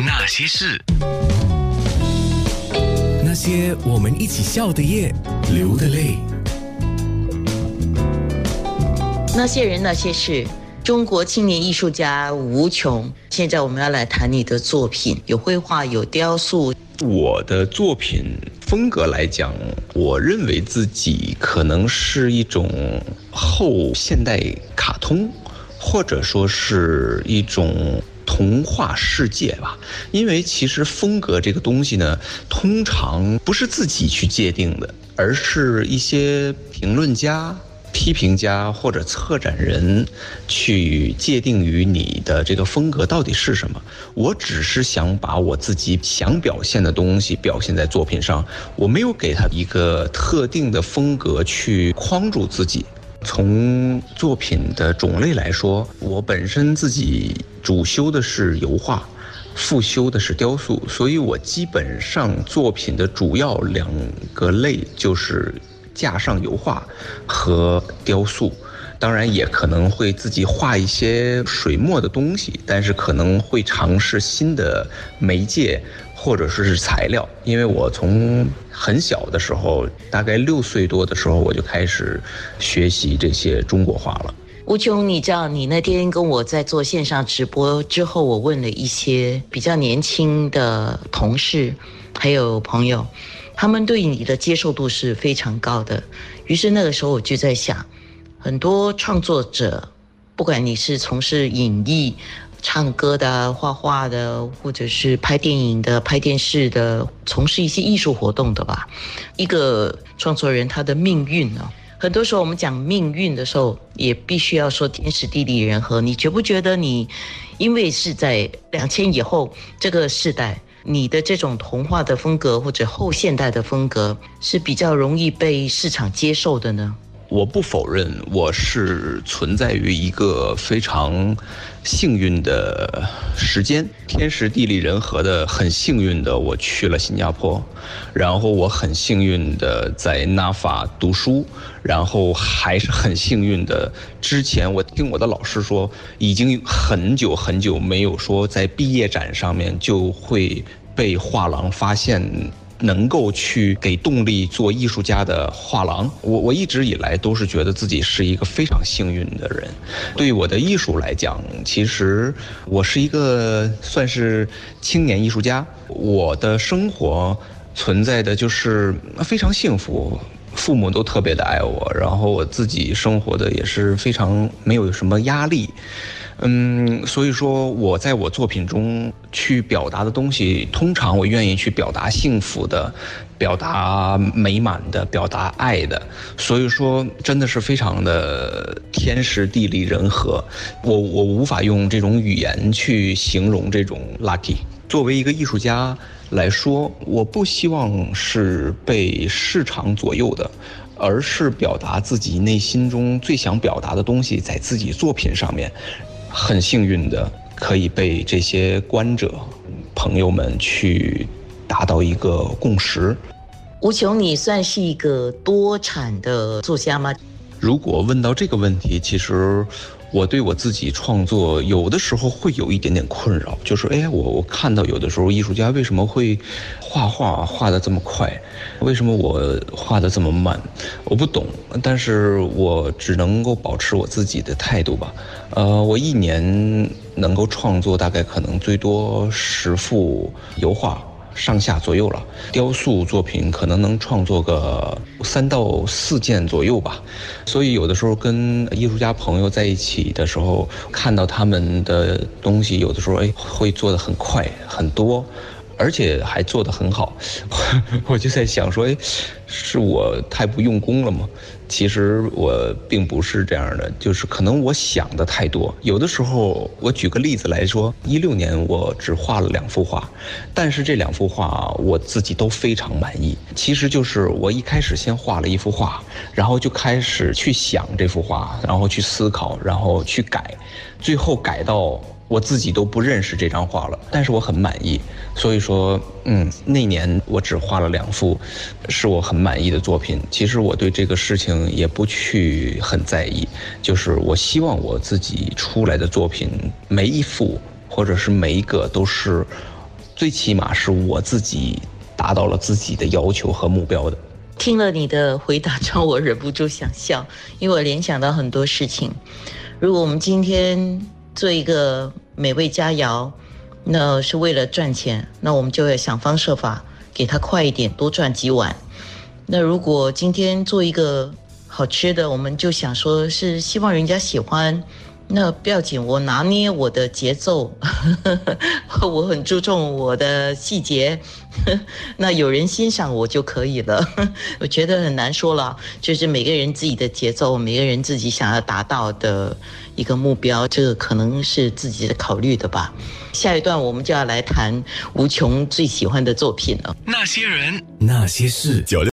那些事，那些我们一起笑的夜，流的泪。那些人，那些事。中国青年艺术家吴琼，现在我们要来谈你的作品，有绘画，有雕塑。我的作品风格来讲，我认为自己可能是一种后现代卡通，或者说是一种童话世界吧。因为其实风格这个东西呢，通常不是自己去界定的，而是一些评论家。批评家或者策展人去界定于你的这个风格到底是什么？我只是想把我自己想表现的东西表现在作品上，我没有给他一个特定的风格去框住自己。从作品的种类来说，我本身自己主修的是油画，副修的是雕塑，所以我基本上作品的主要两个类就是。架上油画和雕塑，当然也可能会自己画一些水墨的东西，但是可能会尝试新的媒介或者说是材料。因为我从很小的时候，大概六岁多的时候，我就开始学习这些中国画了。吴琼，你知道，你那天跟我在做线上直播之后，我问了一些比较年轻的同事还有朋友。他们对你的接受度是非常高的，于是那个时候我就在想，很多创作者，不管你是从事影艺、唱歌的、画画的，或者是拍电影的、拍电视的，从事一些艺术活动的吧，一个创作人他的命运呢，很多时候我们讲命运的时候，也必须要说天时地利人和。你觉不觉得你，因为是在两千以后这个时代？你的这种童话的风格或者后现代的风格是比较容易被市场接受的呢？我不否认，我是存在于一个非常幸运的时间，天时地利人和的，很幸运的我去了新加坡，然后我很幸运的在纳法读书，然后还是很幸运的，之前我听我的老师说，已经很久很久没有说在毕业展上面就会被画廊发现。能够去给动力做艺术家的画廊，我我一直以来都是觉得自己是一个非常幸运的人。对我的艺术来讲，其实我是一个算是青年艺术家。我的生活存在的就是非常幸福，父母都特别的爱我，然后我自己生活的也是非常没有什么压力。嗯，所以说我在我作品中去表达的东西，通常我愿意去表达幸福的，表达美满的，表达爱的。所以说，真的是非常的天时地利人和。我我无法用这种语言去形容这种 lucky。作为一个艺术家来说，我不希望是被市场左右的，而是表达自己内心中最想表达的东西，在自己作品上面。很幸运的，可以被这些观者朋友们去达到一个共识。吴琼，你算是一个多产的作家吗？如果问到这个问题，其实。我对我自己创作有的时候会有一点点困扰，就是哎，我我看到有的时候艺术家为什么会画画画的这么快，为什么我画的这么慢？我不懂，但是我只能够保持我自己的态度吧。呃，我一年能够创作大概可能最多十幅油画。上下左右了，雕塑作品可能能创作个三到四件左右吧，所以有的时候跟艺术家朋友在一起的时候，看到他们的东西，有的时候哎会做的很快很多。而且还做得很好，我就在想说，哎，是我太不用功了吗？其实我并不是这样的，就是可能我想的太多。有的时候，我举个例子来说，一六年我只画了两幅画，但是这两幅画我自己都非常满意。其实就是我一开始先画了一幅画，然后就开始去想这幅画，然后去思考，然后去改，最后改到。我自己都不认识这张画了，但是我很满意，所以说，嗯，那年我只画了两幅，是我很满意的作品。其实我对这个事情也不去很在意，就是我希望我自己出来的作品每一幅或者是每一个都是最起码是我自己达到了自己的要求和目标的。听了你的回答，让我忍不住想笑，因为我联想到很多事情。如果我们今天做一个美味佳肴，那是为了赚钱，那我们就要想方设法给他快一点，多赚几碗。那如果今天做一个好吃的，我们就想说是希望人家喜欢。那不要紧，我拿捏我的节奏，我很注重我的细节，那有人欣赏我就可以了。我觉得很难说了，就是每个人自己的节奏，每个人自己想要达到的一个目标，这个可能是自己的考虑的吧。下一段我们就要来谈吴琼最喜欢的作品了。那些人，那些事，九六。